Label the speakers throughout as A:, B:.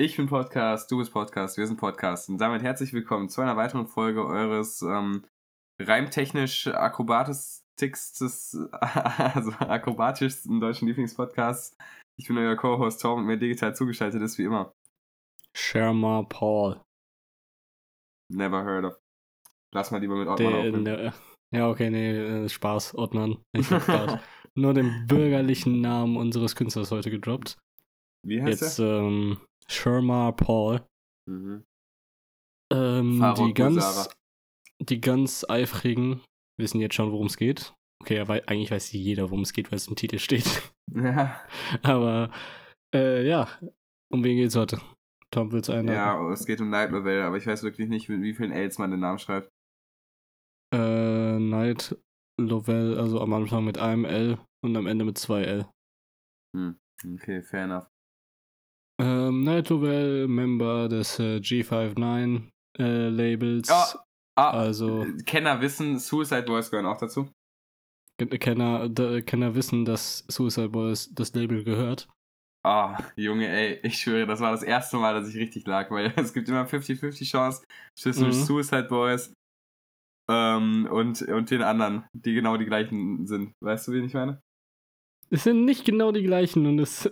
A: Ich bin Podcast, du bist Podcast, wir sind Podcast. Und damit herzlich willkommen zu einer weiteren Folge eures ähm, reimtechnisch akrobatischstes, also akrobatischsten deutschen Lieblingspodcasts. Ich bin euer Co-Host Tom und mir digital zugeschaltet ist wie immer.
B: Sherma Paul.
A: Never heard of. Lass mal lieber mit Ottmann
B: Der, der, ja, okay, nee, äh, Spaß, Ottmann. Ich hab grad nur den bürgerlichen Namen unseres Künstlers heute gedroppt.
A: Wie heißt
B: Jetzt ähm, Sherma Paul.
A: Mhm.
B: Ähm, die, ganz, die ganz eifrigen wissen jetzt schon, worum es geht. Okay, aber eigentlich weiß jeder, worum es geht, weil es im Titel steht.
A: Ja,
B: aber äh, ja, um wen geht's heute? Tom, willst du einen?
A: ja, es geht um Night Novel, aber ich weiß wirklich nicht, mit wie vielen Ls man den Namen schreibt.
B: Äh, Night Lovell, also am Anfang mit einem L und am Ende mit zwei L.
A: Hm. Okay, fair enough.
B: Ähm, Night Lovell, Member des äh, G59 äh, Labels.
A: Oh, ah,
B: Also-
A: Kenner wissen, Suicide Boys gehören auch dazu.
B: Ken- Kenner, da, Kenner wissen, dass Suicide Boys das Label gehört.
A: Ah, Junge, ey, ich schwöre, das war das erste Mal, dass ich richtig lag, weil es gibt immer 50-50 Chance zwischen
B: Mhm.
A: Suicide Boys ähm, und, und den anderen, die genau die gleichen sind. Weißt du, wen ich meine?
B: Es sind nicht genau die gleichen und es.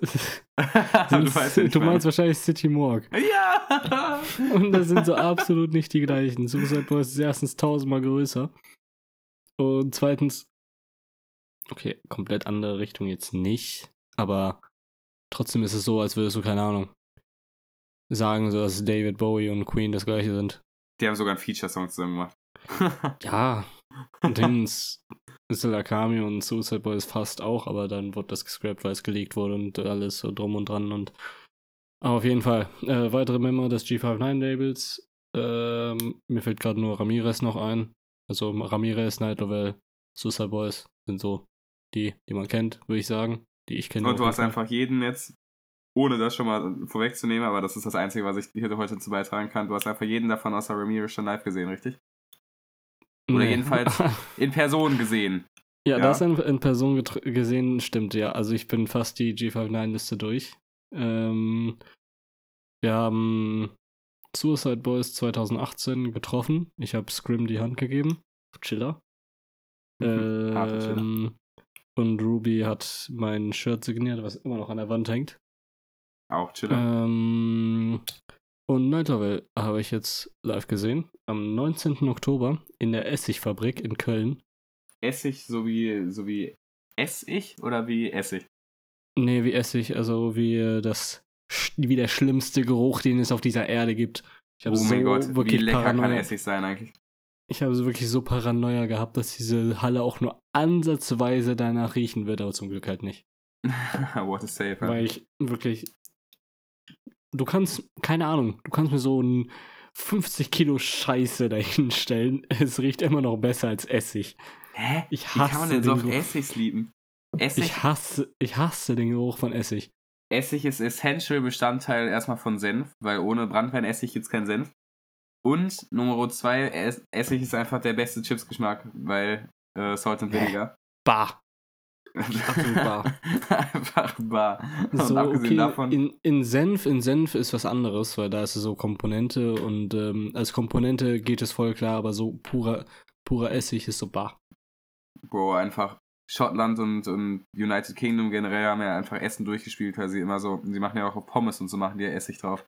A: du weißt, wen ich
B: du meinst wahrscheinlich City Morgue.
A: Ja!
B: Und das sind so absolut nicht die gleichen. Suicide Boys ist erstens tausendmal größer. Und zweitens, okay, komplett andere Richtung jetzt nicht. Aber trotzdem ist es so, als würdest du, keine Ahnung, sagen, so, dass David Bowie und Queen das gleiche sind.
A: Die haben sogar einen Feature-Song zusammen gemacht.
B: Ja. Und Dings, Stella Kami und Suicide Boys fast auch, aber dann wurde das gescrapt, weil es geleakt wurde und alles so drum und dran und aber auf jeden Fall. Äh, weitere Member des G59-Labels. Ähm, mir fällt gerade nur Ramirez noch ein. Also Ramirez, Night Lovell, Suicide Boys sind so die, die man kennt, würde ich sagen. Die ich kenne.
A: Und du hast einfach jeden jetzt, ohne das schon mal vorwegzunehmen, aber das ist das Einzige, was ich hier heute zu beitragen kann. Du hast einfach jeden davon außer Ramirez schon live gesehen, richtig? Oder
B: Nee.
A: jedenfalls in Person gesehen.
B: ja,
A: ja.
B: das in, in Person gesehen stimmt, ja. Also ich bin fast die G59-Liste durch. Ähm, wir haben Suicide Boys 2018 getroffen. Ich habe Scrim die Hand gegeben. Chiller.
A: Mhm.
B: Ähm, und Ruby hat mein Shirt signiert, was immer noch an der Wand hängt.
A: Auch Chiller.
B: Ähm, und Night Lovell habe ich jetzt live gesehen. Am 19. Oktober in der Essigfabrik in Köln.
A: Essig sowie, sowie Essig oder wie Essig?
B: Nee, wie Essig, also wie äh, das wie der schlimmste Geruch, den es auf dieser Erde gibt. Ich
A: Oh
B: habe
A: mein
B: so
A: Gott, wie
B: wirklich
A: lecker kann
B: Paranoia.
A: Essig sein eigentlich?
B: Ich habe so wirklich so Paranoia gehabt, dass diese Halle auch nur ansatzweise danach riechen wird, aber zum Glück halt nicht.
A: What a save.
B: Weil ich wirklich. Du kannst, keine Ahnung, du kannst mir so ein 50 Kilo Scheiße dahin stellen. Es riecht immer noch besser als Essig.
A: Hä?
B: Ich
A: Wie kann man
B: hasse
A: denn so auf
B: Geruch.
A: Essigs lieben? Essig,
B: Ich hasse, ich hasse den Geruch von Essig.
A: Essig ist essential Bestandteil erstmal von Senf, weil ohne Brandweinessig gibt es keinen Senf. Und Nummer zwei, Es- Essig ist einfach der beste Chipsgeschmack, weil äh, Salt and Vinegar.
B: Bah. Absolut bar.
A: einfach bar. Und
B: So,
A: abgesehen
B: okay,
A: davon,
B: in, in Senf, in Senf ist was anderes, weil da ist es so Komponente und ähm, als Komponente geht es voll klar, aber so purer, purer Essig ist so bah.
A: Bro, einfach Schottland und, und United Kingdom generell haben ja einfach Essen durchgespielt, weil sie immer so, sie machen ja auch auf Pommes und so machen die ja Essig drauf.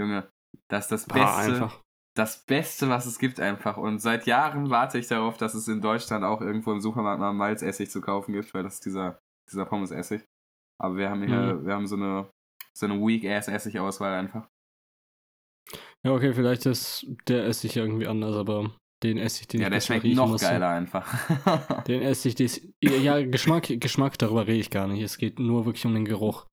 A: Junge, das ist das
B: Bah,
A: Beste,
B: einfach.
A: Das Beste, was es gibt einfach. Und seit Jahren warte ich darauf, dass es in Deutschland auch irgendwo im Supermarkt mal Malzessig zu kaufen gibt, weil das ist dieser, dieser Pommes-Essig. Aber wir haben hier,
B: Mhm.
A: wir haben so eine, so eine Weak-Ass-Essig-Auswahl einfach.
B: Ja, okay, vielleicht ist der Essig irgendwie anders, aber den Essig, den
A: ja,
B: ich
A: der schmeckt noch
B: musste-
A: geiler einfach.
B: Den Essig, des, ja, Geschmack, Geschmack, darüber rede ich gar nicht. Es geht nur wirklich um den Geruch.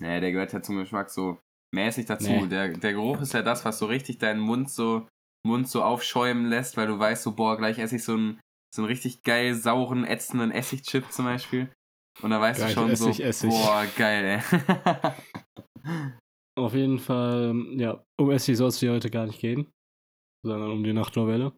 A: Nee, der gehört ja zum Geschmack so mäßig dazu.
B: Nee.
A: Der, der Geruch ist ja das, was so richtig deinen Mund so, Mund so aufschäumen lässt, weil du weißt so, boah, gleich esse ich so einen, so einen richtig geil sauren, ätzenden Essigchip zum Beispiel. Und da weißt
B: Gleich
A: du schon
B: esse
A: so,
B: Essig.
A: boah, geil, ey.
B: Auf jeden Fall, ja, um Essig soll es hier heute gar nicht gehen, sondern um die Nachtnovelle.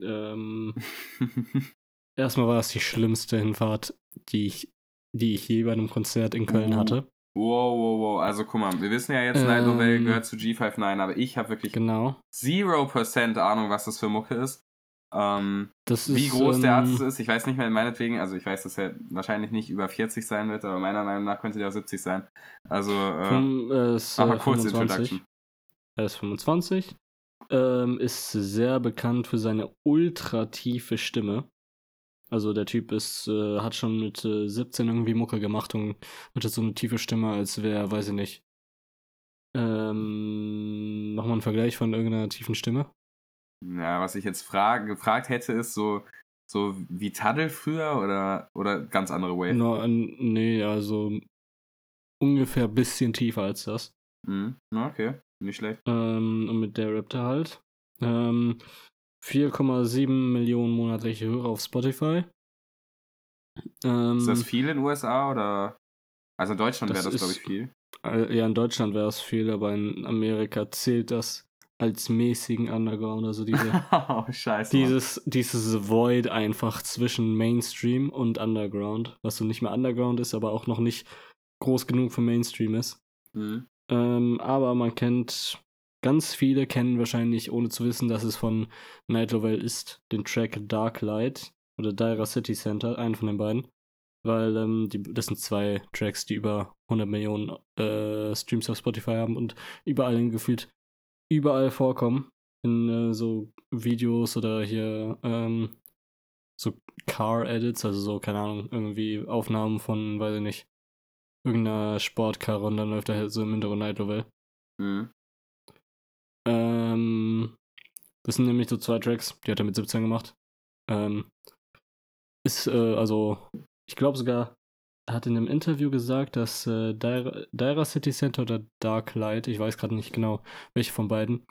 B: Ähm, erstmal war das die schlimmste Hinfahrt, die ich, die ich je bei einem Konzert in Köln
A: Uh.
B: hatte.
A: Wow, wow, wow. Also guck mal, wir wissen ja jetzt,
B: Ähm,
A: Night Novell gehört zu G59, aber ich habe wirklich
B: Genau.
A: 0% Ahnung, was das für Mucke ist. Ähm,
B: Das ist,
A: wie groß der
B: ähm,
A: Arzt ist, ich weiß nicht mehr, meinetwegen, also ich weiß, dass er wahrscheinlich nicht über 40 sein wird, aber meiner Meinung nach könnte der auch 70 sein. Also, äh,
B: äh, ist,
A: mach mal
B: äh,
A: kurz
B: 25.
A: Introduction.
B: Er ist 25. Ähm, ist sehr bekannt für seine ultra tiefe Stimme. Also der Typ ist, äh, hat schon mit äh, 17 irgendwie Mucke gemacht und hat jetzt so eine tiefe Stimme, als wäre, weiß ich nicht. Ähm, mach mal einen Vergleich von irgendeiner tiefen Stimme.
A: Ja, was ich jetzt frag, gefragt hätte, ist so, so wie Taddel früher oder, oder ganz andere Wave?
B: No, nee, also ungefähr ein bisschen tiefer als das.
A: Mhm. Na, Okay, nicht schlecht.
B: Ähm, und mit der Raptor halt. Ähm, 4,7 Millionen monatliche Hörer auf Spotify. Ähm,
A: Ist das viel in den USA oder? Also in Deutschland wäre
B: Das
A: das, glaube ich, viel.
B: äh, ja, in Deutschland wäre es viel, aber in Amerika zählt das als mäßigen Underground. Also diese,
A: oh, scheiße.
B: Dieses, dieses Void einfach zwischen Mainstream und Underground, was so nicht mehr Underground ist, aber auch noch nicht groß genug für Mainstream ist.
A: Mhm.
B: Ähm, aber man kennt, ganz viele kennen wahrscheinlich, ohne zu wissen, dass es von Night Lovell ist, den Track Dark Light oder Daira City Center, einen von den beiden. Weil ähm, die, das sind zwei Tracks, die über 100 Millionen äh, Streams auf Spotify haben und überall gefühlt überall vorkommen. In äh, so Videos oder hier ähm, so Car-Edits, also so, keine Ahnung, irgendwie Aufnahmen von, weiß ich nicht, irgendeiner Sportkarre und dann läuft da halt so im Hintergrund Night Lovell.
A: Mhm.
B: Ähm, das sind nämlich so zwei Tracks, die hat er mit 17 gemacht. Ähm, ist, äh, also, ich glaube sogar, er hat in einem Interview gesagt, dass äh, Daira, Daira City Center oder Dark Light, ich weiß gerade nicht genau, welche von beiden,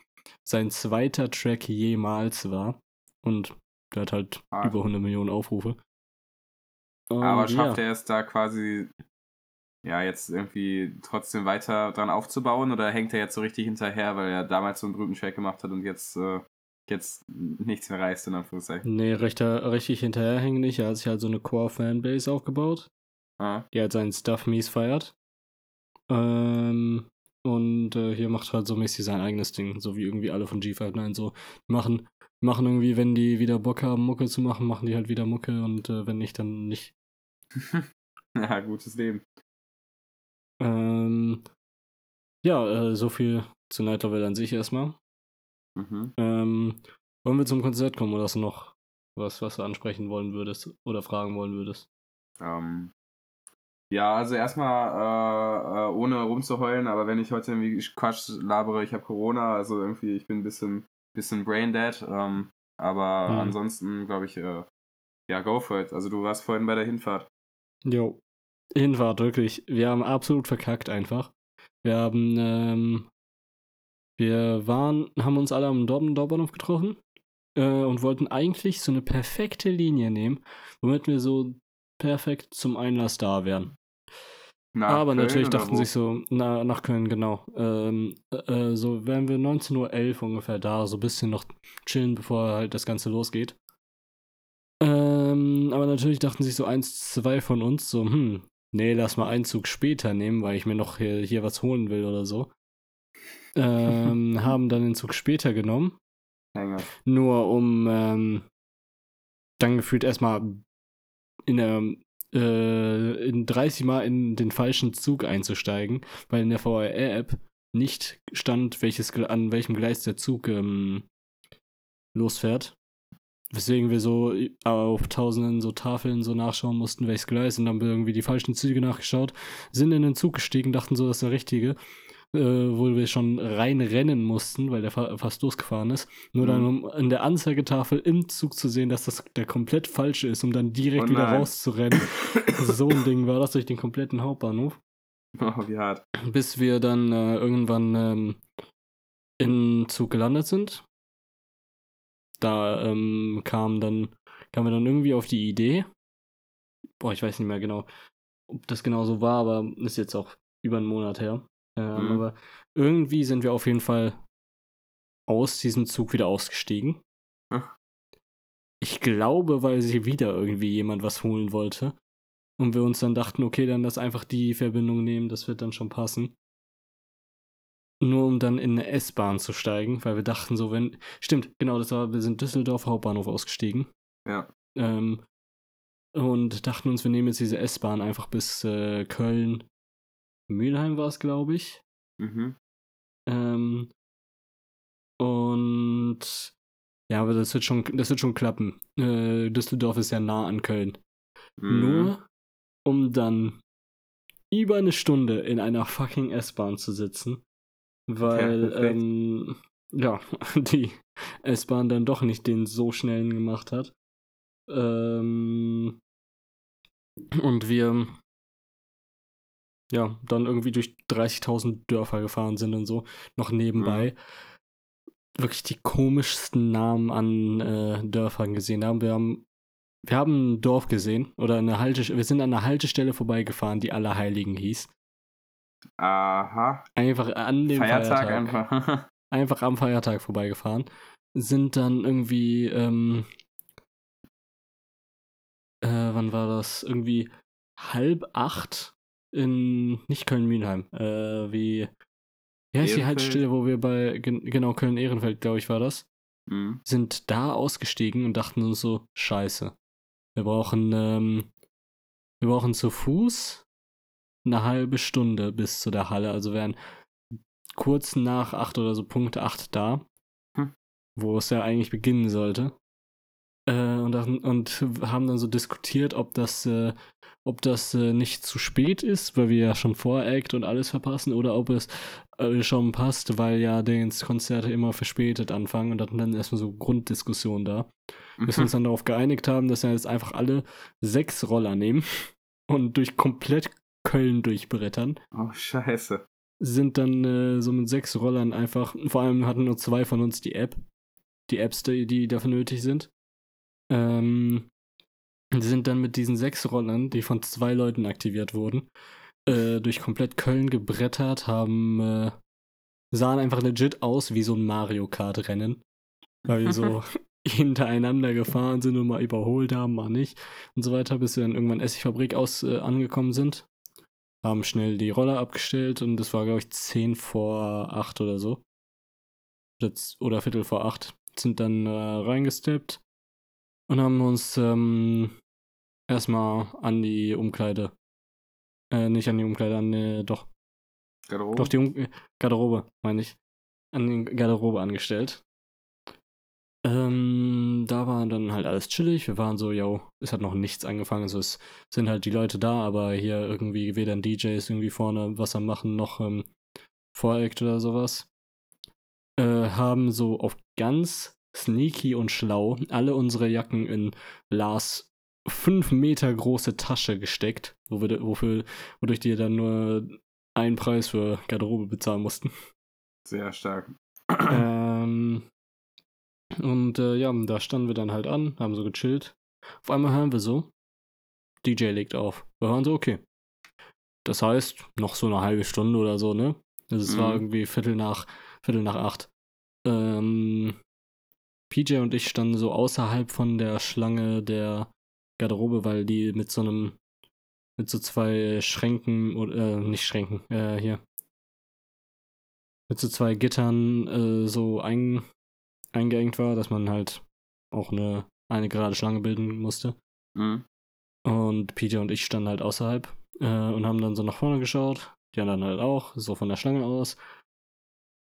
B: sein zweiter Track jemals war. Und der hat halt
A: Ah.
B: über 100 Millionen Aufrufe.
A: Aber
B: Und
A: schafft
B: ja.
A: er es da quasi, ja, jetzt irgendwie trotzdem weiter dran aufzubauen oder hängt er jetzt so richtig hinterher, weil er damals so einen berühmten Track gemacht hat und jetzt, äh, jetzt nichts mehr reißt, in Anführungszeichen?
B: Nee, recht, richtig hinterherhängen nicht. Er hat sich halt so eine Core-Fanbase aufgebaut.
A: Ah,
B: die halt seinen Stuff mies feiert. Ähm, und äh, hier macht halt so mäßig sein eigenes Ding, so wie irgendwie alle von G59 so machen. Machen irgendwie, wenn die wieder Bock haben, Mucke zu machen, machen die halt wieder Mucke und äh, wenn nicht, dann nicht.
A: ja, gutes Leben.
B: Ähm, ja, äh, so viel zu Night Lovell an sich erstmal.
A: Mhm.
B: Ähm, wollen wir zum Konzert kommen oder hast du noch was, was du ansprechen wollen würdest oder fragen wollen würdest?
A: Ähm, ja, also erstmal äh, äh, ohne rumzuheulen, aber wenn ich heute irgendwie Quatsch labere, ich habe Corona, also irgendwie ich bin ein bisschen, bisschen brain dead, ähm, aber
B: Mhm.
A: ansonsten glaube ich, äh, ja, go for it. Also du warst vorhin bei der Hinfahrt.
B: Jo. Hinfahrt, wirklich. Wir haben absolut verkackt einfach. Wir haben, ähm, wir waren, haben uns alle am Dortmund Dortbahnhof getroffen äh, und wollten eigentlich so eine perfekte Linie nehmen, womit wir so perfekt zum Einlass da wären.
A: Nach
B: Aber
A: Köln
B: natürlich dachten sich so, na, nach Köln, genau. Ähm, äh, so wären wir 19.11 Uhr ungefähr da, so ein bisschen noch chillen, bevor halt das Ganze losgeht. Ähm, aber natürlich dachten sich so eins, zwei von uns so, hm, nee, lass mal einen Zug später nehmen, weil ich mir noch hier, hier was holen will oder so. Ähm, haben dann den Zug später genommen,
A: Hänger.
B: nur um ähm, dann gefühlt erstmal in der äh, in 30 Mal in den falschen Zug einzusteigen, weil in der VRR-App nicht stand, welches, an welchem Gleis der Zug ähm, losfährt. Weswegen wir so auf tausenden so Tafeln so nachschauen mussten, welches Gleis, und dann haben wir irgendwie die falschen Züge nachgeschaut, sind in den Zug gestiegen, dachten so, das ist der richtige, äh, wo wir schon reinrennen mussten, weil der fa fast losgefahren ist. Nur dann,
A: Mhm.
B: um in der Anzeigetafel im Zug zu sehen, dass das der komplett falsche ist, um dann direkt
A: Oh
B: wieder rauszurennen. so ein Ding war das durch den kompletten Hauptbahnhof.
A: Oh, wie hart.
B: Bis wir dann äh, irgendwann ähm, in Zug gelandet sind. Da ähm, kam dann, kamen wir dann irgendwie auf die Idee. Boah, ich weiß nicht mehr genau, ob das genau so war, aber ist jetzt auch über einen Monat her. Ähm,
A: Mhm.
B: Aber irgendwie sind wir auf jeden Fall aus diesem Zug wieder ausgestiegen.
A: Ach.
B: Ich glaube, weil sich wieder irgendwie jemand was holen wollte. Und wir uns dann dachten, okay, dann lass einfach die Verbindung nehmen, das wird dann schon passen. Nur um dann in eine S-Bahn zu steigen, weil wir dachten so, wenn. Stimmt, genau, das war, wir sind Düsseldorf Hauptbahnhof ausgestiegen.
A: Ja.
B: Ähm, und dachten uns, wir nehmen jetzt diese S-Bahn einfach bis äh, Köln. Mülheim war es, glaube ich.
A: Mhm.
B: Ähm, und ja, aber das wird schon, das wird schon klappen. Äh, Düsseldorf ist ja nah an Köln.
A: Mhm.
B: Nur um dann über eine Stunde in einer fucking S-Bahn zu sitzen, weil
A: Ja,
B: ähm, ja, die S-Bahn dann doch nicht den so schnellen gemacht hat. Ähm, und wir ja, dann irgendwie durch 30.000 Dörfer gefahren sind und so, noch nebenbei. Wirklich die komischsten Namen an äh, Dörfern gesehen haben. Wir haben wir haben ein Dorf gesehen oder eine Halte, wir sind an einer Haltestelle vorbeigefahren, die Allerheiligen hieß.
A: Aha.
B: Einfach an dem
A: Feiertag,
B: Feiertag,
A: einfach.
B: einfach am Feiertag vorbeigefahren. Sind dann irgendwie, ähm, äh, wann war das? Irgendwie halb acht in, nicht Köln-Mülheim, äh, wie, wie heißt die? Haltestelle, wo wir bei, gen genau, Köln-Ehrenfeld, glaube ich, war das.
A: mhm.
B: Sind da ausgestiegen und dachten uns so, scheiße. Wir brauchen, ähm, wir brauchen zu Fuß eine halbe Stunde bis zu der Halle. Also wären kurz nach acht oder so Punkt acht da,
A: Hm.
B: wo es ja eigentlich beginnen sollte. Äh, und, und haben dann so diskutiert, ob das, äh, ob das äh, nicht zu spät ist, weil wir ja schon Voract und alles verpassen, oder ob es äh, schon passt, weil ja die Konzerte immer verspätet anfangen und hatten dann erstmal so Grunddiskussion da. Bis wir uns dann darauf geeinigt haben, dass wir jetzt einfach alle sechs Roller nehmen und durch komplett Köln durchbrettern
A: Oh, scheiße.
B: sind dann äh, so mit sechs Rollern einfach, vor allem hatten nur zwei von uns die App, die Apps, die, die dafür nötig sind. Ähm, sind dann mit diesen sechs Rollern, die von zwei Leuten aktiviert wurden, äh, durch komplett Köln gebrettert, haben, äh, sahen einfach legit aus wie so ein Mario Kart Rennen, weil wir so hintereinander gefahren sind und mal überholt haben, mal nicht und so weiter, bis wir dann irgendwann Essigfabrik aus äh, angekommen sind haben schnell die Roller abgestellt und es war, glaube ich, 10 vor 8 oder so. Oder Viertel vor 8. Sind dann äh, reingesteppt und haben uns ähm, erstmal an die Umkleide. Äh, nicht an die Umkleide, an äh, doch.
A: Garderobe?
B: Doch die um äh, Garderobe, meine ich. An die Garderobe angestellt. Ähm, da war dann halt alles chillig. Wir waren so, yo, es hat noch nichts angefangen. Also es sind halt die Leute da, aber hier irgendwie weder ein DJ ist irgendwie vorne was am Machen, noch ähm, Voract oder sowas. Äh, haben so auf ganz sneaky und schlau alle unsere Jacken in Lars 5 Meter große Tasche gesteckt, wo wir, wofür, wodurch die dann nur einen Preis für Garderobe bezahlen mussten.
A: Sehr stark.
B: ähm, und äh, ja, da standen wir dann halt an, haben so gechillt. Auf einmal hören wir so, DJ legt auf. Wir hören so, okay. Das heißt, noch so eine halbe Stunde oder so, ne? Also es war
A: Mhm.
B: irgendwie Viertel nach, Viertel nach acht. Ähm, PJ und ich standen so außerhalb von der Schlange der Garderobe, weil die mit so einem, mit so zwei Schränken, oder, äh, nicht Schränken, äh, hier. Mit so zwei Gittern äh, so ein, eingeengt war, dass man halt auch eine, eine gerade Schlange bilden musste.
A: Mhm.
B: Und Peter und ich standen halt außerhalb äh, und haben dann so nach vorne geschaut. Die anderen halt auch, so von der Schlange aus.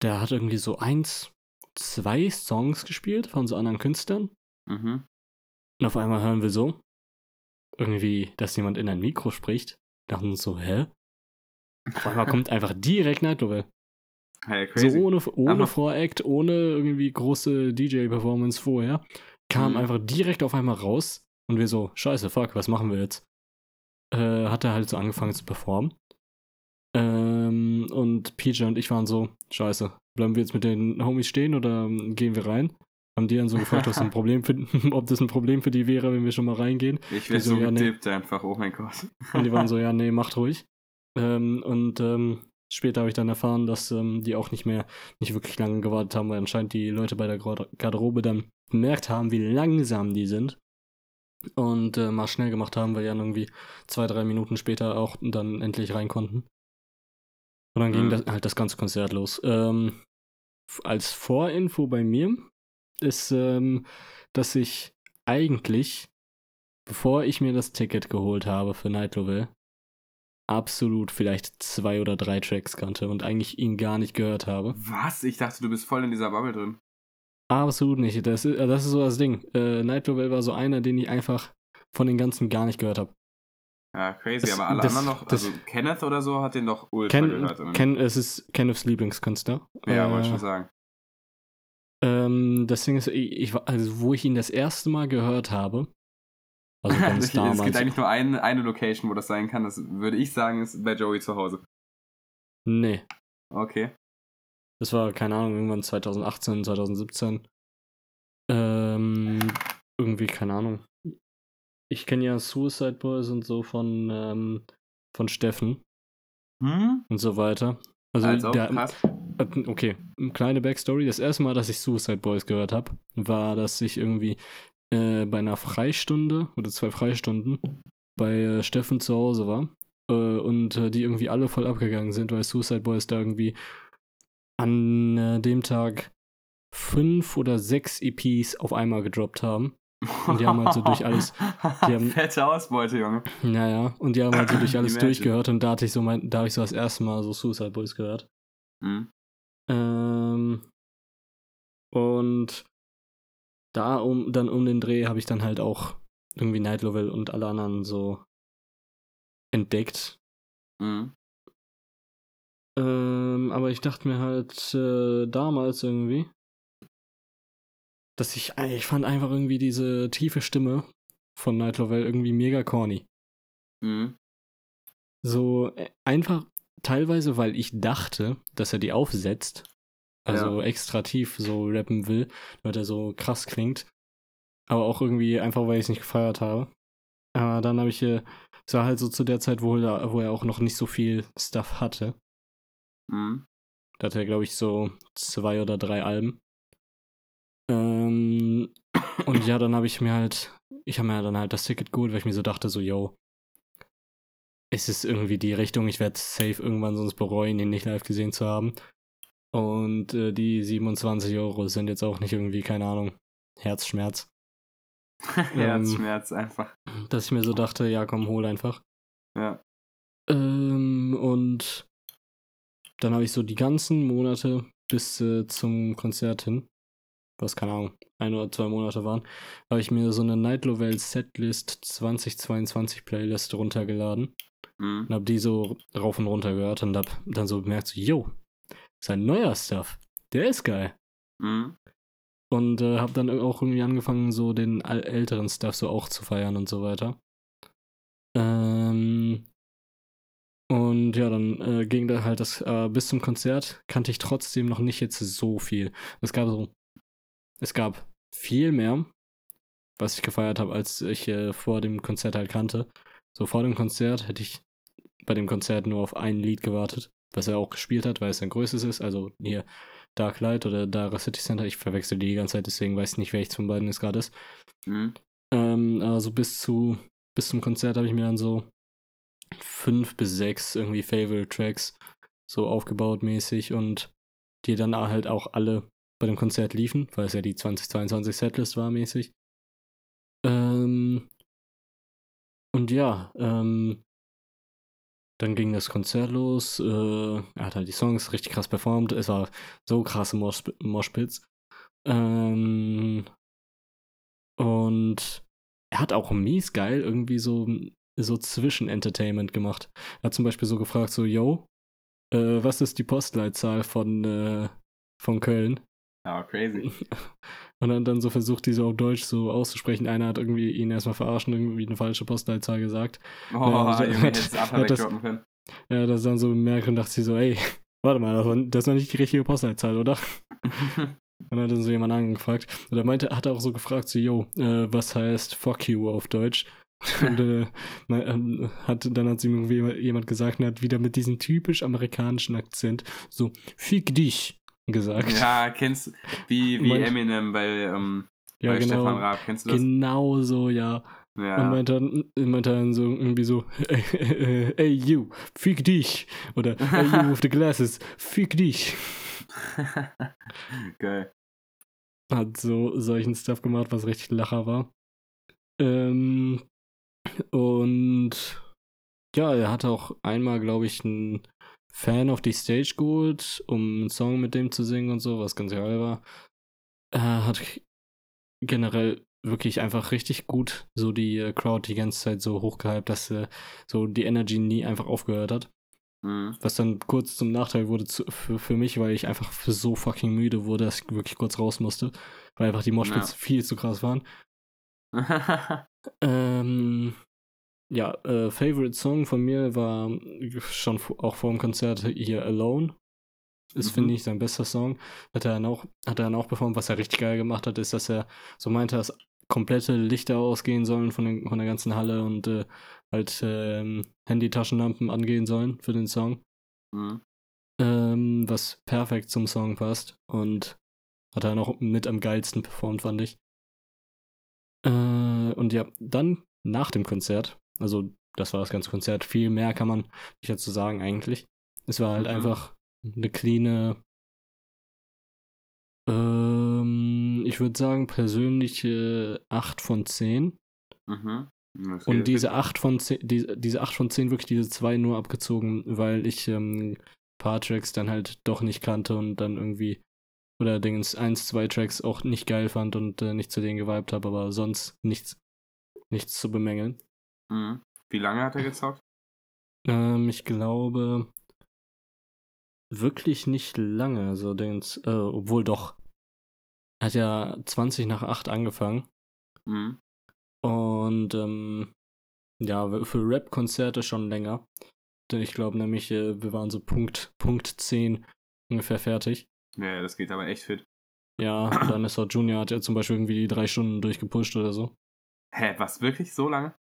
B: Der hat irgendwie so eins, zwei Songs gespielt von so anderen Künstlern.
A: Mhm.
B: Und auf einmal hören wir so, irgendwie, dass jemand in ein Mikro spricht. Dachten so, hä? Auf einmal kommt einfach direkt Night Level.
A: Hey.
B: So ohne, ohne Voract, ohne irgendwie große DJ-Performance vorher, kam
A: Mhm.
B: einfach direkt auf einmal raus und wir so, scheiße, fuck, was machen wir jetzt? Äh, hat er halt so angefangen zu performen. Ähm, und PJ und ich waren so, scheiße, bleiben wir jetzt mit den Homies stehen oder gehen wir rein? Haben die dann so gefragt, was ein Problem für, ob das ein Problem für die wäre, wenn wir schon mal reingehen.
A: ich wäre
B: so,
A: so
B: ja, nee.
A: einfach, oh mein Gott.
B: Und die waren so, ja, nee, macht ruhig. Ähm, und ähm, später habe ich dann erfahren, dass ähm, die auch nicht mehr, nicht wirklich lange gewartet haben, weil anscheinend die Leute bei der Garde- Garderobe dann bemerkt haben, wie langsam die sind. und äh, mal schnell gemacht haben, weil wir dann irgendwie zwei, drei Minuten später auch dann endlich rein konnten. Und dann ging
A: Mhm.
B: das, halt das ganze Konzert los. Ähm, als Vorinfo bei mir ist, ähm, dass ich eigentlich, bevor ich mir das Ticket geholt habe für Night Lovell, absolut vielleicht zwei oder drei Tracks kannte und eigentlich ihn gar nicht gehört habe.
A: Was? Ich dachte, du bist voll in dieser Bubble drin.
B: Absolut nicht. Das ist, das ist so das Ding. Äh, Night Lovell war so einer, den ich einfach von den ganzen gar nicht gehört habe.
A: Ja, crazy,
B: Das-
A: aber alle
B: das-
A: anderen noch, also Kenneth oder so hat den doch ultra
B: Ken,
A: gehört.
B: Ken, es ist Kenneths Lieblingskünstler.
A: ja,
B: äh,
A: wollte ich schon sagen.
B: Ähm, das Ding ist, ich, ich, also wo ich ihn das erste Mal gehört habe, also ganz
A: es gibt
B: damals.
A: eigentlich nur eine, eine Location, wo das sein kann. Das würde ich sagen, ist bei Joey zu Hause.
B: Nee,
A: Okay.
B: das war, keine Ahnung, irgendwann 2018, 2017. Ähm, irgendwie, keine Ahnung. Ich kenne ja Suicide Boys und so von, ähm, von Steffen
A: Hm?
B: und so weiter. Also,
A: Als auch
B: der,
A: krass.
B: Äh, Okay, eine kleine Backstory. Das erste Mal, dass ich Suicide Boys gehört habe, war, dass ich irgendwie äh, bei einer Freistunde oder zwei Freistunden bei äh, Steffen zu Hause war äh, und äh, die irgendwie alle voll abgegangen sind, weil Suicide Boys da irgendwie an äh, dem Tag fünf oder sechs EPs auf einmal gedroppt haben. Und die haben halt so durch alles- die haben-
A: Fette Ausbeute, Junge.
B: Naja, und die haben halt so durch alles durchgehört und da hatte ich so mein, da habe ich so das erste Mal so Suicide Boys gehört.
A: Hm.
B: Ähm, und da um dann um den Dreh habe ich dann halt auch irgendwie Night Lovell und alle anderen so entdeckt.
A: Hm.
B: Ähm, aber ich dachte mir halt äh, damals irgendwie, dass ich, ich fand einfach irgendwie diese tiefe Stimme von Night Lovell irgendwie mega corny.
A: Hm.
B: So äh, einfach teilweise, weil ich dachte, dass er die aufsetzt. Also extra tief so rappen will, weil er so krass klingt. Aber auch irgendwie einfach, weil ich es nicht gefeiert habe. Aber dann habe ich, äh, es war halt so zu der Zeit, wo er, wo er auch noch nicht so viel Stuff hatte.
A: Hm.
B: Da hatte er, glaube ich, so zwei oder drei Alben. Ähm, und ja, dann habe ich mir halt, ich habe mir dann halt das Ticket geholt, weil ich mir so dachte, so, yo, es ist irgendwie die Richtung, ich werde safe irgendwann sonst bereuen, ihn nicht live gesehen zu haben. Und äh, die 27 Euro sind jetzt auch nicht irgendwie, keine Ahnung, Herzschmerz.
A: Herzschmerz einfach.
B: Dass ich mir so dachte, ja, komm, hol einfach.
A: Ja.
B: Ähm, und dann habe ich so die ganzen Monate bis äh, zum Konzert hin, was keine Ahnung, ein oder zwei Monate waren, habe ich mir so eine Night Lovell Setlist 2022 Playlist runtergeladen
A: Hm.
B: und habe die so rauf und runter gehört und habe dann so bemerkt, so, yo, sein neuer Stuff, der ist geil.
A: Hm.
B: Und äh, habe dann auch irgendwie angefangen, so den älteren Stuff so auch zu feiern und so weiter. Ähm, und ja, dann äh, ging da halt das, äh, bis zum Konzert kannte ich trotzdem noch nicht jetzt so viel. Es gab so, es gab viel mehr, was ich gefeiert habe, als ich äh, vor dem Konzert halt kannte. So vor dem Konzert hätte ich bei dem Konzert nur auf ein Lied gewartet, was er auch gespielt hat, weil es sein größtes ist. Also hier Dark Light oder Dara City Center. Ich verwechsel die die ganze Zeit, deswegen weiß ich nicht, welches von beiden es gerade ist.
A: Hm.
B: Ähm, also bis zu bis zum Konzert habe ich mir dann so fünf bis sechs irgendwie Favorite Tracks so aufgebaut mäßig und die dann halt auch alle bei dem Konzert liefen, weil es ja die 2022 Setlist war mäßig. Ähm, und ja, ähm, dann ging das Konzert los. Äh, er hat halt die Songs richtig krass performt. Es war so krasse Mosh Moshpits. Ähm, und er hat auch mies geil irgendwie so, so Zwischen-Entertainment gemacht. Er hat zum Beispiel so gefragt, so, yo, äh, was ist die Postleitzahl von, äh, von Köln?
A: Ja, crazy.
B: Und dann, dann so versucht, die so auf Deutsch so auszusprechen. Einer hat irgendwie ihn erstmal verarschen, irgendwie eine falsche Postleitzahl gesagt.
A: Oh,
B: Ja, so-
A: Junge,
B: hat- hat das-
A: können.
B: Ja, das dann so bemerkt und dachte sie so, ey, warte mal, das war, das war nicht die richtige Postleitzahl, oder? Und dann hat dann so jemand angefragt. Und er meinte, hat er auch so gefragt, so, yo, äh, was heißt fuck you auf Deutsch? Und äh, na, ähm, hat, dann hat sie irgendwie jemand gesagt und hat wieder mit diesem typisch amerikanischen Akzent so, fick dich gesagt.
A: ja, kennst du, wie, wie
B: Manch-
A: Eminem bei, ähm,
B: Ja,
A: bei Stefan
B: genau.
A: Raab, kennst du das?
B: Genau so, ja.
A: Ja.
B: Und meinte dann, meinte dann so irgendwie so, ey, ey you, fick dich. Oder ey you with the glasses, fick dich.
A: Geil.
B: Hat so solchen Stuff gemacht, was richtig Lacher war. Ähm, und ja, er hat auch einmal, glaube ich, einen Fan auf die Stage geholt, um einen Song mit dem zu singen und so, was ganz geil war. Er hat generell wirklich einfach richtig gut so die äh, Crowd die ganze Zeit so hochgehypt, dass äh, so die Energy nie einfach aufgehört hat.
A: Mhm.
B: Was dann kurz zum Nachteil wurde zu, für, für mich, weil ich einfach für so fucking müde wurde, dass ich wirklich kurz raus musste, weil einfach die Moshpits
A: Ja.
B: viel zu krass waren. Ähm, ja, äh, Favorite Song von mir war schon auch vor dem Konzert hier Alone. Ist,
A: Mhm.
B: finde ich, sein bester Song. Hat er, dann auch, hat er dann auch performt. Was er richtig geil gemacht hat, ist, dass er so meinte, dass komplette Lichter ausgehen sollen von, den, von der ganzen Halle und äh, halt ähm, Handy-Taschenlampen angehen sollen für den Song.
A: mhm.
B: Ähm, was perfekt zum Song passt. Und hat er noch mit am geilsten performt, fand ich. Äh, und ja, dann nach dem Konzert, also das war das ganze Konzert, viel mehr kann man nicht dazu sagen eigentlich. Es war halt
A: Mhm.
B: einfach eine cleane, ähm, ich würde sagen persönliche 8 von 10.
A: Mhm.
B: Und diese
A: fit.
B: 8 von 10, diese, diese 8 von 10 wirklich diese zwei nur abgezogen, weil ich ähm, paar Tracks dann halt doch nicht kannte und dann irgendwie oder Dingens eins, zwei Tracks auch nicht geil fand und äh, nicht zu denen geweibt habe, aber sonst nichts, nichts zu bemängeln.
A: Mhm. Wie lange hat er gezockt?
B: Ähm, ich glaube wirklich nicht lange, also Dingens, äh, obwohl doch. Er hat ja 20 nach 8 angefangen.
A: Mhm.
B: Und ähm, ja, für Rap-Konzerte schon länger. Denn ich glaube nämlich, äh, wir waren so Punkt, Punkt 10 ungefähr fertig.
A: Ja, das geht aber echt fit.
B: Ja, Dinosaur Junior hat ja zum Beispiel irgendwie die drei Stunden durchgepusht oder so.
A: Hä, was, wirklich so lange?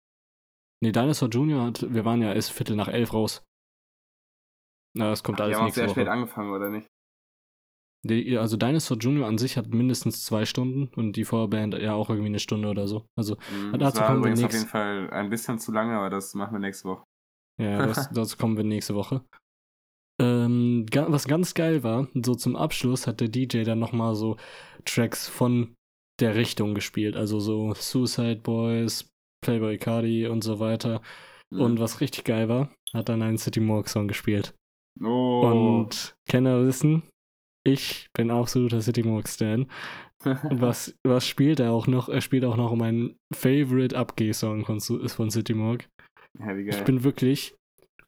B: Nee, Dinosaur Junior hat, wir waren ja erst Viertel nach elf raus. Na, das kommt
A: Die
B: alles
A: haben auch
B: nächste
A: sehr spät
B: Woche.
A: angefangen, oder nicht?
B: Die, also Dinosaur Junior an sich hat mindestens zwei Stunden und die Vorband ja auch irgendwie eine Stunde oder so. Also,
A: Mhm.
B: dazu kommen wir
A: übrigens auf
B: nix.
A: jeden Fall ein bisschen zu lange, aber das machen wir nächste Woche.
B: Ja, das, dazu kommen wir nächste Woche. Ähm, was ganz geil war, so zum Abschluss hat der DJ dann nochmal so Tracks von der Richtung gespielt. Also so Suicide Boys, Playboy Cardi und so weiter.
A: Mhm.
B: Und was richtig geil war, hat dann einen City Morgue Song gespielt.
A: oh.
B: Und Kenner wissen, ich bin absoluter City Morgue Stan. Und was, was spielt er auch noch? Er spielt auch noch meinen Favorite Abgeh-Song von, von City Morgue.
A: ja, wie
B: Ich bin wirklich.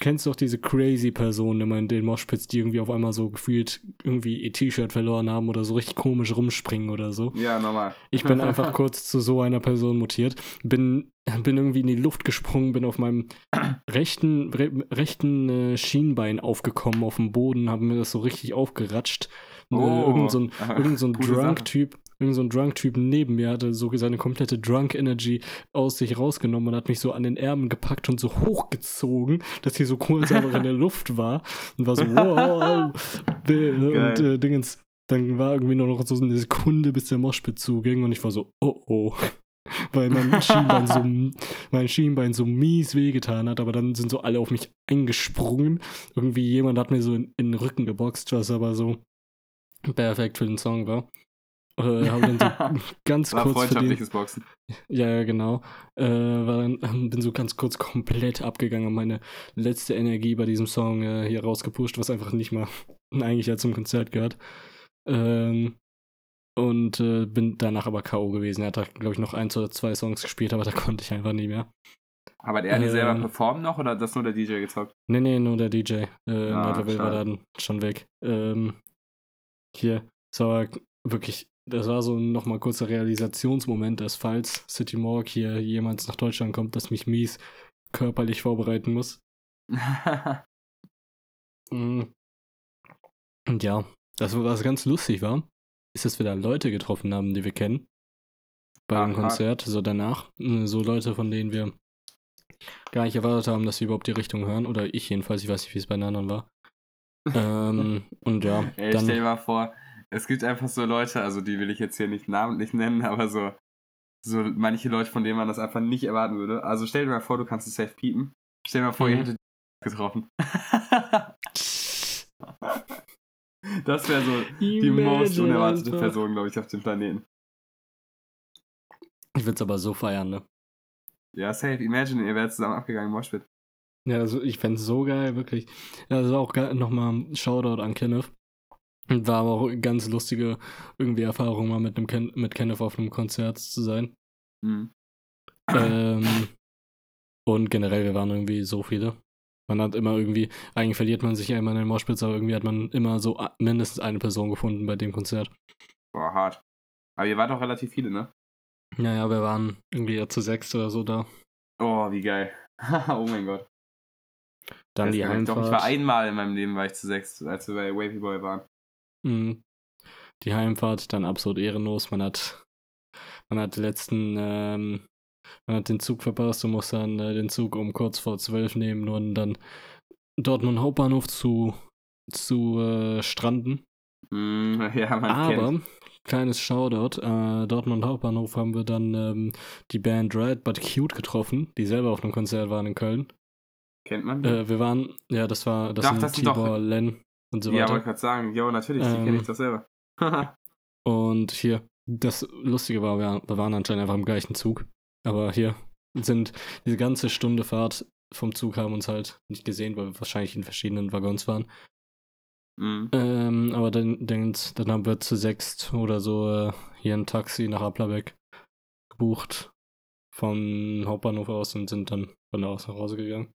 B: Du kennst doch diese crazy Personen immer in den Moshpits, die irgendwie auf einmal so gefühlt irgendwie ihr T-Shirt verloren haben oder so richtig komisch rumspringen oder so.
A: ja, normal.
B: Ich bin einfach kurz zu so einer Person mutiert. Bin, bin irgendwie in die Luft gesprungen, bin auf meinem rechten, re, rechten äh, Schienbein aufgekommen auf dem Boden, habe mir das so richtig aufgeratscht. Äh, irgend so ein, irgend so ein
A: Oh.
B: Drunk-Typ, irgend so ein Drunk-Typ neben mir hatte so seine komplette Drunk-Energy aus sich rausgenommen und hat mich so an den Ärmeln gepackt und so hochgezogen, dass hier so kurz einfach in der Luft war und war so, wow. und äh, Dingens, dann war irgendwie nur noch so eine Sekunde, bis der Moshpit zuging und ich war so, oh oh. Weil mein Schienbein so, mein Schienbein so mies wehgetan hat, aber dann sind so alle auf mich eingesprungen. Irgendwie jemand hat mir so in, in den Rücken geboxt, was aber so perfekt für den Song war. Äh, habe dann so ganz
A: War
B: kurz für den,
A: freundschaftliches Boxen.
B: ja, ja, genau. Äh, war dann, ähm, bin so ganz kurz komplett abgegangen und meine letzte Energie bei diesem Song äh, hier rausgepusht, was einfach nicht mal eigentlich ja zum Konzert gehört. Ähm, und äh, bin danach aber K.O. gewesen. Er hat, glaube ich, noch eins oder zwei Songs gespielt, aber da konnte ich einfach nicht mehr.
A: Aber der hat die selber
B: Ähm.
A: performt noch oder hat das nur der DJ gezockt?
B: Nee, nee, nur der DJ. Äh,
A: Ah,
B: Night Level war dann schon weg. Ähm, hier, es war wirklich, das war so ein nochmal kurzer Realisationsmoment, dass falls City Morgue hier jemals nach Deutschland kommt, dass mich mies körperlich vorbereiten muss. Mhm. Und ja, das, was ganz lustig war, ist, dass wir da Leute getroffen haben, die wir kennen. Bei dem. Konzert, so danach. Äh, So Leute, von denen wir gar nicht erwartet haben, dass sie überhaupt die Richtung hören. Oder ich jedenfalls, ich weiß nicht, wie es bei den anderen war. ähm, und ja, dann.
A: stell dir mal vor, es gibt einfach so Leute, also die will ich jetzt hier nicht namentlich nennen, aber so, so manche Leute, von denen man das einfach nicht erwarten würde. Also stell dir mal vor, du kannst es safe piepen. Stell dir mal vor,
B: Mhm.
A: ihr hättet getroffen. das wäre so die most unerwartete
B: Alter.
A: Person, glaube ich, auf dem Planeten.
B: Ich würde es aber so feiern, ne?
A: Ja, safe. Imagine, ihr wärt zusammen abgegangen im Moshpit.
B: Ja, also ich fände es so geil, wirklich. Also auch nochmal ein Shoutout an Kenneth. Und War aber auch eine ganz lustige irgendwie Erfahrung, mal mit, einem Ken mit Kenneth auf einem Konzert zu sein.
A: Mhm.
B: ähm, und generell, wir waren irgendwie so viele. Man hat immer irgendwie, eigentlich verliert man sich ja immer in den Moshpits, aber irgendwie hat man immer so mindestens eine Person gefunden bei dem Konzert.
A: Boah, hart. Aber ihr wart auch relativ viele, ne?
B: Naja, wir waren irgendwie ja zu sechs oder so da.
A: Oh, wie geil. oh mein Gott.
B: Dann
A: Das
B: die Heimfahrt.
A: Doch, ich war einmal in meinem Leben, war ich zu sechs, als wir bei Wavy Boy waren.
B: Mhm. Die Heimfahrt, dann absolut ehrenlos. Man hat, man hat den letzten, ähm, man hat den Zug verpasst und muss dann äh, den Zug um kurz vor zwölf nehmen und dann Dortmund Hauptbahnhof zu, zu äh, stranden.
A: Mm, ja, man
B: Aber,
A: kennt.
B: kleines Shoutout, äh, Dortmund Hauptbahnhof haben wir dann ähm, die Band Red But Cute getroffen, die selber auf einem Konzert waren in Köln.
A: Kennt man?
B: Äh, wir waren, ja, das war, das
A: Doch,
B: sind
A: das sind doch-
B: Tibor, Len und so
A: ja,
B: weiter.
A: wollte gerade sagen. Jo, natürlich, die
B: Ähm,
A: kenne ich doch selber.
B: Und hier, das Lustige war, wir, wir waren anscheinend einfach im gleichen Zug. Aber hier sind diese ganze Stunde Fahrt vom Zug haben uns halt nicht gesehen, weil wir wahrscheinlich in verschiedenen Waggons waren.
A: Mhm.
B: Ähm, aber dann, dann, dann haben wir zu sechst oder so äh, hier ein Taxi nach Applerbeck gebucht vom Hauptbahnhof aus und sind dann von da aus nach Hause gegangen.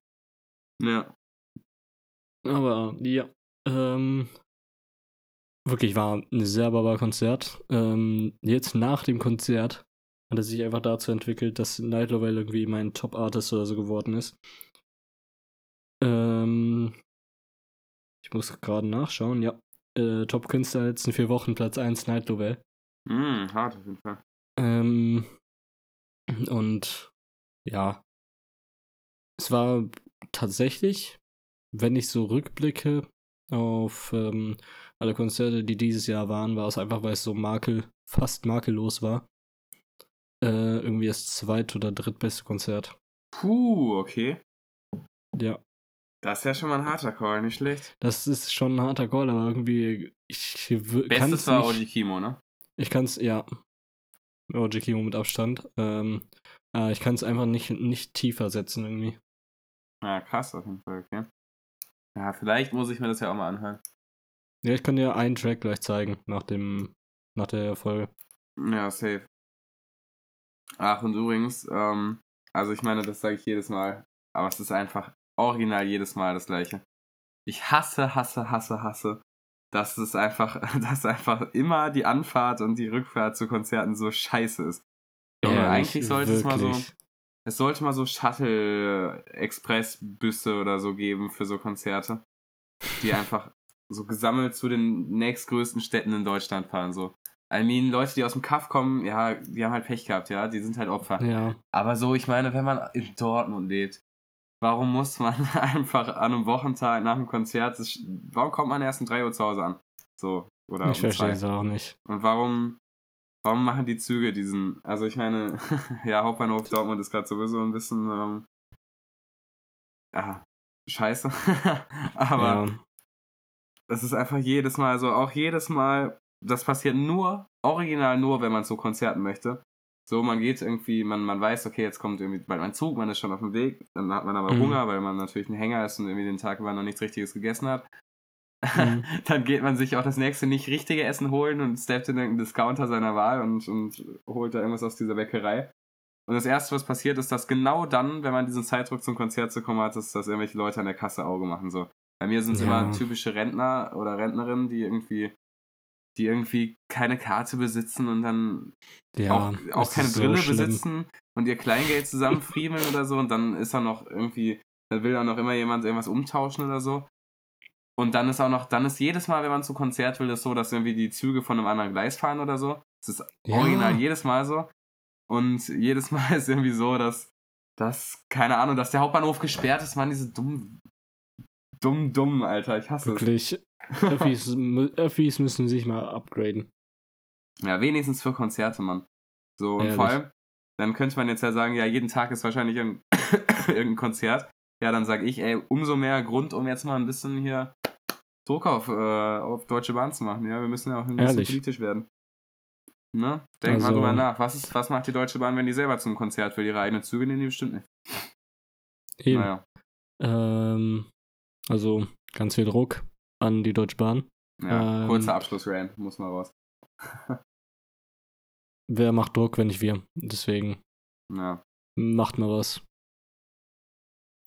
A: Ja.
B: Aber ja, ähm, wirklich war ein sehr baba Konzert. Ähm, jetzt nach dem Konzert hat es sich einfach dazu entwickelt, dass Night Lovell irgendwie mein Top Artist oder so geworden ist. Ähm, ich muss gerade nachschauen, ja. Äh, Top Künstler letzten vier Wochen, Platz 1 Night Lovell.
A: Mm, hart auf jeden Fall.
B: Ähm, und ja, es war tatsächlich, wenn ich so rückblicke auf ähm, alle Konzerte, die dieses Jahr waren, war es einfach, weil es so makel, fast makellos war. Äh, irgendwie das zweit- oder drittbeste Konzert.
A: Puh, okay.
B: Ja,
A: Das ist ja schon mal ein harter Call, nicht schlecht.
B: das ist schon ein harter Call, aber irgendwie, ich kann
A: Bestes
B: es
A: war. Oji Kimo, ne?
B: Ich kann es, ja. OG Kimo mit Abstand. Ähm, äh, ich kann es einfach nicht, nicht tiefer setzen irgendwie.
A: Ja, krass auf jeden Fall, okay. Ja, vielleicht muss ich mir das ja auch mal anhören.
B: Ja, ich kann dir einen Track gleich zeigen nach dem, nach der Folge.
A: Ja, safe. Ach, und übrigens, ähm, also ich meine, das sage ich jedes Mal, aber es ist einfach original jedes Mal das gleiche. Ich hasse, hasse, hasse, hasse, dass es einfach, dass einfach immer die Anfahrt und die Rückfahrt zu Konzerten so scheiße ist.
B: Ehrlich,
A: eigentlich sollte es mal so. Es sollte mal so Shuttle-Express-Büsse oder so geben für so Konzerte, die einfach so gesammelt zu den nächstgrößten Städten in Deutschland fahren, so. I mean, Leute, die aus dem Kaff kommen, ja, die haben halt Pech gehabt, ja, die sind halt Opfer.
B: Ja,
A: Aber so, ich meine, wenn man in Dortmund lebt, warum muss man einfach an einem Wochentag nach dem Konzert, warum kommt man erst um 3 Uhr zu Hause an? So, oder
B: ich
A: um
B: verstehe es auch nicht.
A: Und warum, warum machen die Züge diesen, also ich meine, ja, Hauptbahnhof Dortmund ist gerade sowieso ein bisschen, ähm, ja, scheiße. Aber
B: ja,
A: es ist einfach jedes Mal so, auch jedes Mal, das passiert nur, original nur, wenn man zu Konzerten möchte. So, man geht irgendwie, man, man weiß, okay, jetzt kommt irgendwie bald mein Zug, man ist schon auf dem Weg, dann hat man aber
B: Mhm.
A: Hunger, weil man natürlich ein Hänger ist und irgendwie den Tag über noch nichts Richtiges gegessen hat.
B: Mhm.
A: dann geht man sich auch das nächste nicht richtige Essen holen und steppt in irgendeinen Discounter seiner Wahl und, und holt da irgendwas aus dieser Bäckerei. Und das erste, was passiert, ist, dass genau dann, wenn man diesen Zeitdruck zum Konzert zu kommen hat, ist, dass irgendwelche Leute an der Kasse Auge machen. So. Bei mir sind es
B: Ja.
A: immer typische Rentner oder Rentnerinnen, die irgendwie, die irgendwie keine Karte besitzen und dann
B: ja,
A: auch, auch keine
B: so
A: Brille
B: schlimm.
A: besitzen und ihr Kleingeld zusammenfriemeln oder so und dann ist da noch irgendwie, dann will auch noch immer jemand irgendwas umtauschen oder so. Und dann ist auch noch, dann ist jedes Mal, wenn man zu Konzert will, ist so, dass irgendwie die Züge von einem anderen Gleis fahren oder so. Das ist
B: Ja.
A: original jedes Mal so. Und jedes Mal ist irgendwie so, dass, dass, keine Ahnung, dass der Hauptbahnhof gesperrt ist, man, diese dummen, dumm, dumm, Alter, ich hasse es.
B: Wirklich. Öffis, mü- Öffis müssen sich mal upgraden.
A: Ja, wenigstens für Konzerte, Mann. So, und vor allem, dann könnte man jetzt ja sagen, ja, jeden Tag ist wahrscheinlich irgendein, irgendein Konzert. Ja, dann sage ich, ey, umso mehr Grund, um jetzt mal ein bisschen hier Druck auf, äh, auf Deutsche Bahn zu machen. Ja, wir müssen ja auch ein bisschen
B: Ehrlich?
A: politisch werden. Ne? Denk mal
B: Also-
A: drüber nach. Was, ist, was macht die Deutsche Bahn, wenn die selber zum Konzert will? Ihre eigenen Züge nehmen die bestimmt nicht.
B: Eben.
A: Naja.
B: Ähm, also ganz viel Druck an die Deutsche Bahn.
A: Ja,
B: Ähm,
A: kurzer Abschluss-Rand, muss mal raus.
B: Wer macht Druck, wenn nicht wir? Deswegen
A: Ja.
B: macht mal was.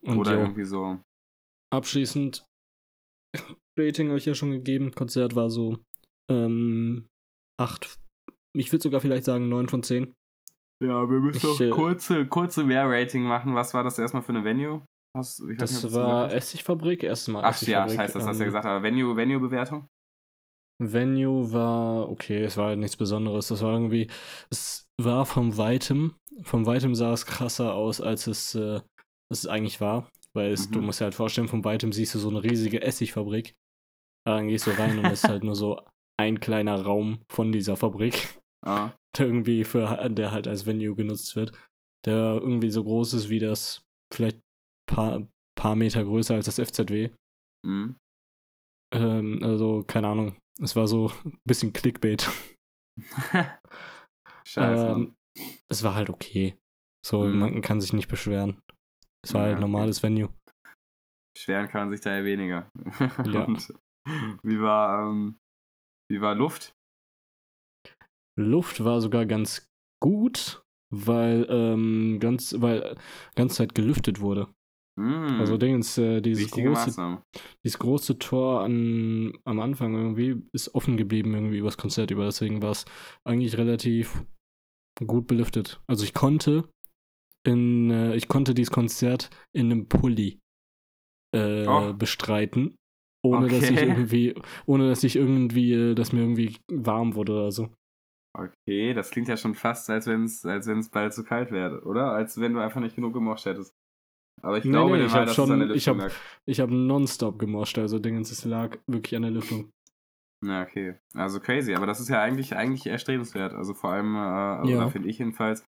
B: Und
A: Oder
B: jo,
A: irgendwie so.
B: abschließend, Rating habe ich ja schon gegeben. Konzert war so ähm, 8, ich würde sogar vielleicht sagen 9 von 10.
A: Ja, wir müssen
B: Ich, äh,
A: kurze, kurze Mehr-Rating machen. Was war das erstmal für eine Venue? Weiß
B: Das
A: nicht,
B: war
A: hast.
B: Essigfabrik, erstes Mal
A: Ach ja, scheiße, das hast du ja
B: Ähm,
A: gesagt. Aber Venue, Venue-Bewertung?
B: Venue war okay, es war halt nichts Besonderes. Das war irgendwie, es war vom Weitem, vom Weitem sah es krasser aus, als es, äh, es eigentlich war. Weil es, du
A: Mhm.
B: musst dir halt vorstellen, vom Weitem siehst du so eine riesige Essigfabrik. Dann gehst du rein und es ist halt nur so ein kleiner Raum von dieser Fabrik,
A: Ah,
B: der irgendwie für, der halt als Venue genutzt wird. Der irgendwie so groß ist wie das, vielleicht paar, paar Meter größer als das FZW.
A: mhm.
B: Ähm, also, keine Ahnung. Es war so ein bisschen Clickbait.
A: Scheiße.
B: Ähm, es war halt okay. So,
A: Mhm.
B: man kann sich nicht beschweren. Es war
A: Ja,
B: halt
A: okay.
B: normales Venue.
A: Schweren kann man sich da ja weniger.
B: Ja.
A: Und wie war, ähm, wie war Luft?
B: Luft war sogar ganz gut, weil ähm, ganz, weil ganze Zeit gelüftet wurde.
A: Mm,
B: Also Dingens, äh, dieses
A: wichtige
B: große, dieses große Tor an, am Anfang irgendwie ist offen geblieben irgendwie übers Konzert über. Deswegen war es eigentlich relativ gut belüftet. Also ich konnte in, äh, ich konnte dieses Konzert in einem Pulli äh,
A: Oh.
B: bestreiten, ohne dass ich
A: Okay.
B: irgendwie, ohne dass ich irgendwie, äh, dass mir irgendwie warm wurde oder so.
A: Okay, das klingt ja schon fast, als wenn es als wenn's bald zu kalt wäre, oder? Als wenn du einfach nicht genug gemoscht hättest. Aber ich
B: Nee,
A: glaube
B: nee, ich hab
A: dass
B: schon- ich hab-
A: lag.
B: Ich habe nonstop gemoscht, also Dingens, es lag wirklich an der Lüftung.
A: Ja, okay. Also crazy, aber das ist ja eigentlich, eigentlich erstrebenswert. Also vor allem, äh,
B: Ja.
A: finde ich jedenfalls.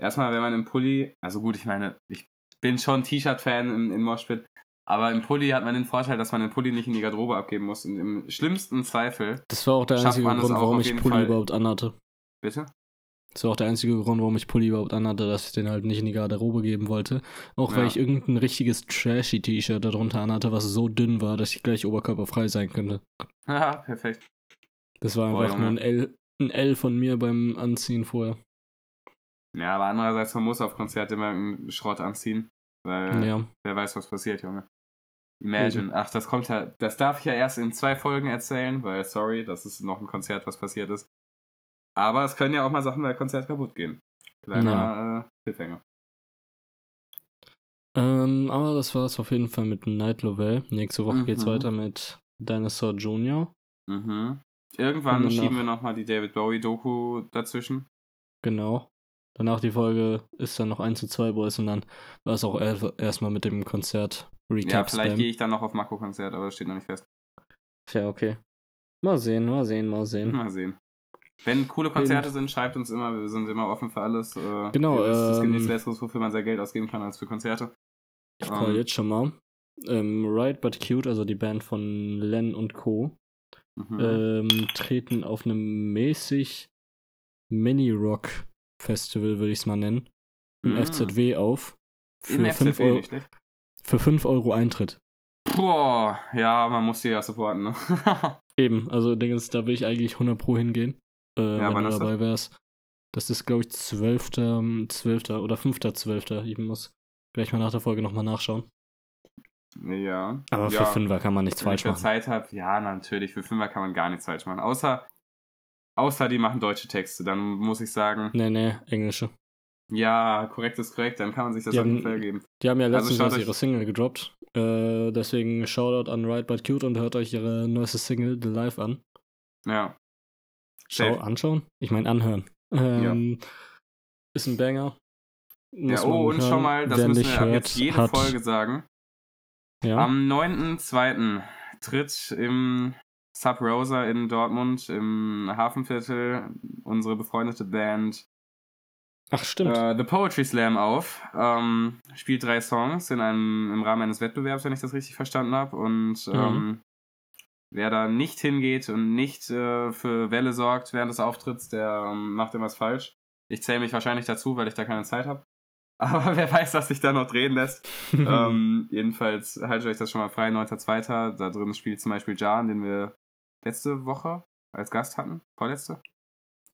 A: Erstmal, wenn man im Pulli, also gut, ich meine, ich bin schon T-Shirt-Fan im, im Moshpit, aber im Pulli hat man den Vorteil, dass man den Pulli nicht in die Garderobe abgeben muss. Und im schlimmsten Zweifel,
B: Das war auch der einzige Grund, warum ich Pulli
A: Fall.
B: überhaupt anhatte.
A: bitte?
B: Das war auch der einzige Grund, warum ich Pulli überhaupt anhatte, dass ich den halt nicht in die Garderobe geben wollte. Auch weil
A: Ja.
B: ich irgendein richtiges trashy T-Shirt darunter anhatte, was so dünn war, dass ich gleich oberkörperfrei sein könnte.
A: Haha, perfekt.
B: Das war
A: Boah,
B: einfach nur ein. L, ein L von mir beim Anziehen vorher.
A: Ja, aber andererseits, man muss auf Konzerte immer einen Schrott anziehen, weil
B: Ja.
A: wer weiß, was passiert, Junge. Imagine. Ach, das kommt ja, das darf ich ja erst in zwei Folgen erzählen, weil, sorry, das ist noch ein Konzert, was passiert ist. Aber es können ja auch mal Sachen bei Konzert kaputt gehen. Kleiner äh, Cliffhanger.
B: Ähm, aber das war es auf jeden Fall mit Night Lovell. Nächste Woche geht's
A: Mhm.
B: weiter mit Dinosaur Jr.
A: Mhm. Irgendwann schieben wir nochmal die David Bowie-Doku dazwischen.
B: Genau. Danach die Folge ist dann noch 1 zu 2 Boys und dann war es auch er- erstmal mit dem Konzert Recap
A: Ja, vielleicht gehe ich dann noch auf Mako-Konzert, aber das steht noch nicht fest.
B: Ja, okay. Mal sehen, mal sehen, mal sehen.
A: Mal sehen. Wenn coole Konzerte sind, schreibt uns immer, wir sind immer offen für alles. Äh,
B: Genau,
A: Es gibt nichts
B: ähm,
A: Besseres, wofür man sein Geld ausgeben kann, als für Konzerte.
B: Ich call
A: Ähm.
B: jetzt schon mal. Ähm, Right But Cute, also die Band von Len und Co.,
A: Mhm.
B: ähm, treten auf einem mäßig Mini-Rock-Festival, würde ich es mal nennen, im
A: Mhm.
B: FZW auf. Für 5
A: FZW,
B: Euro,
A: nicht schlecht.
B: für 5 Euro Eintritt.
A: Boah, ja, man muss die ja supporten, ne?
B: Eben, also Dingens, da will ich eigentlich 100 Pro hingehen, äh,
A: Ja,
B: wenn du
A: ist das?
B: dabei wärst. Das ist, glaube ich, 12. 12. oder 5.12. Ich muss gleich mal nach der Folge nochmal nachschauen.
A: ja.
B: Aber
A: ja.
B: für Fünfer kann man nichts
A: Wenn ich
B: falsch machen.
A: Zeit habe, ja, natürlich. Für Fünfer kann man gar nichts falsch machen. Außer, außer die machen deutsche Texte. Dann muss ich sagen,
B: Nee, nee, englische.
A: ja, korrekt ist korrekt. Dann kann man sich das
B: Die
A: auf jeden Fall geben.
B: Die haben ja
A: Also
B: letztens
A: euch-
B: ihre Single gedroppt. Äh, deswegen Shoutout an Right But Cute und hört euch ihre neueste Single The Live an.
A: Ja.
B: Schau,
A: Safe.
B: anschauen? Ich meine anhören. Ähm, Ist ein Banger. Muss
A: ja, oh, und
B: hören.
A: schon mal, das
B: Wer
A: müssen wir
B: hört,
A: jetzt jede
B: hat,
A: Folge sagen.
B: Ja,
A: Am 9.2. tritt im Sub Rosa in Dortmund im Hafenviertel unsere befreundete Band
B: Ach, stimmt.
A: äh, The Poetry Slam auf. Ähm, spielt drei Songs in einem, im Rahmen eines Wettbewerbs, wenn ich das richtig verstanden habe. Und
B: Mhm.
A: ähm, wer da nicht hingeht und nicht äh, für Welle sorgt während des Auftritts, der ähm, macht irgendwas falsch. Ich zähle mich wahrscheinlich dazu, weil ich da keine Zeit habe. Aber wer weiß, was sich da noch drehen lässt. ähm, jedenfalls haltet euch das schon mal frei, 9.2. Da drin spielt zum Beispiel Jan, den wir letzte Woche als Gast hatten. Vorletzte?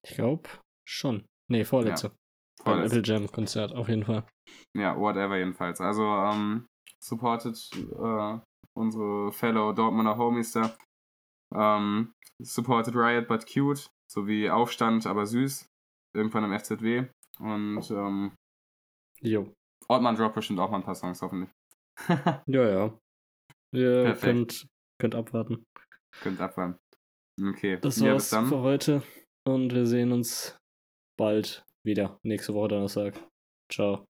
B: ich glaube schon. Nee, vorletzte. Beim
A: Vorletzte.
B: Apple Jam Konzert, auf jeden Fall.
A: Ja, whatever jedenfalls. Also, ähm, supportet äh, unsere Fellow Dortmunder Homies da. Ähm, supported Riot but cute, sowie Aufstand aber süß. Irgendwann im FZW. Und ähm,
B: Jo.
A: Ortmann droppt bestimmt auch mal ein paar Songs, hoffentlich.
B: Ja, ja. Ihr
A: Perfekt.
B: könnt, könnt abwarten.
A: Könnt abwarten. Okay.
B: Das
A: ja,
B: war's
A: bis dann.
B: für heute. Und wir sehen uns bald wieder. Nächste Woche Donnerstag. Ciao.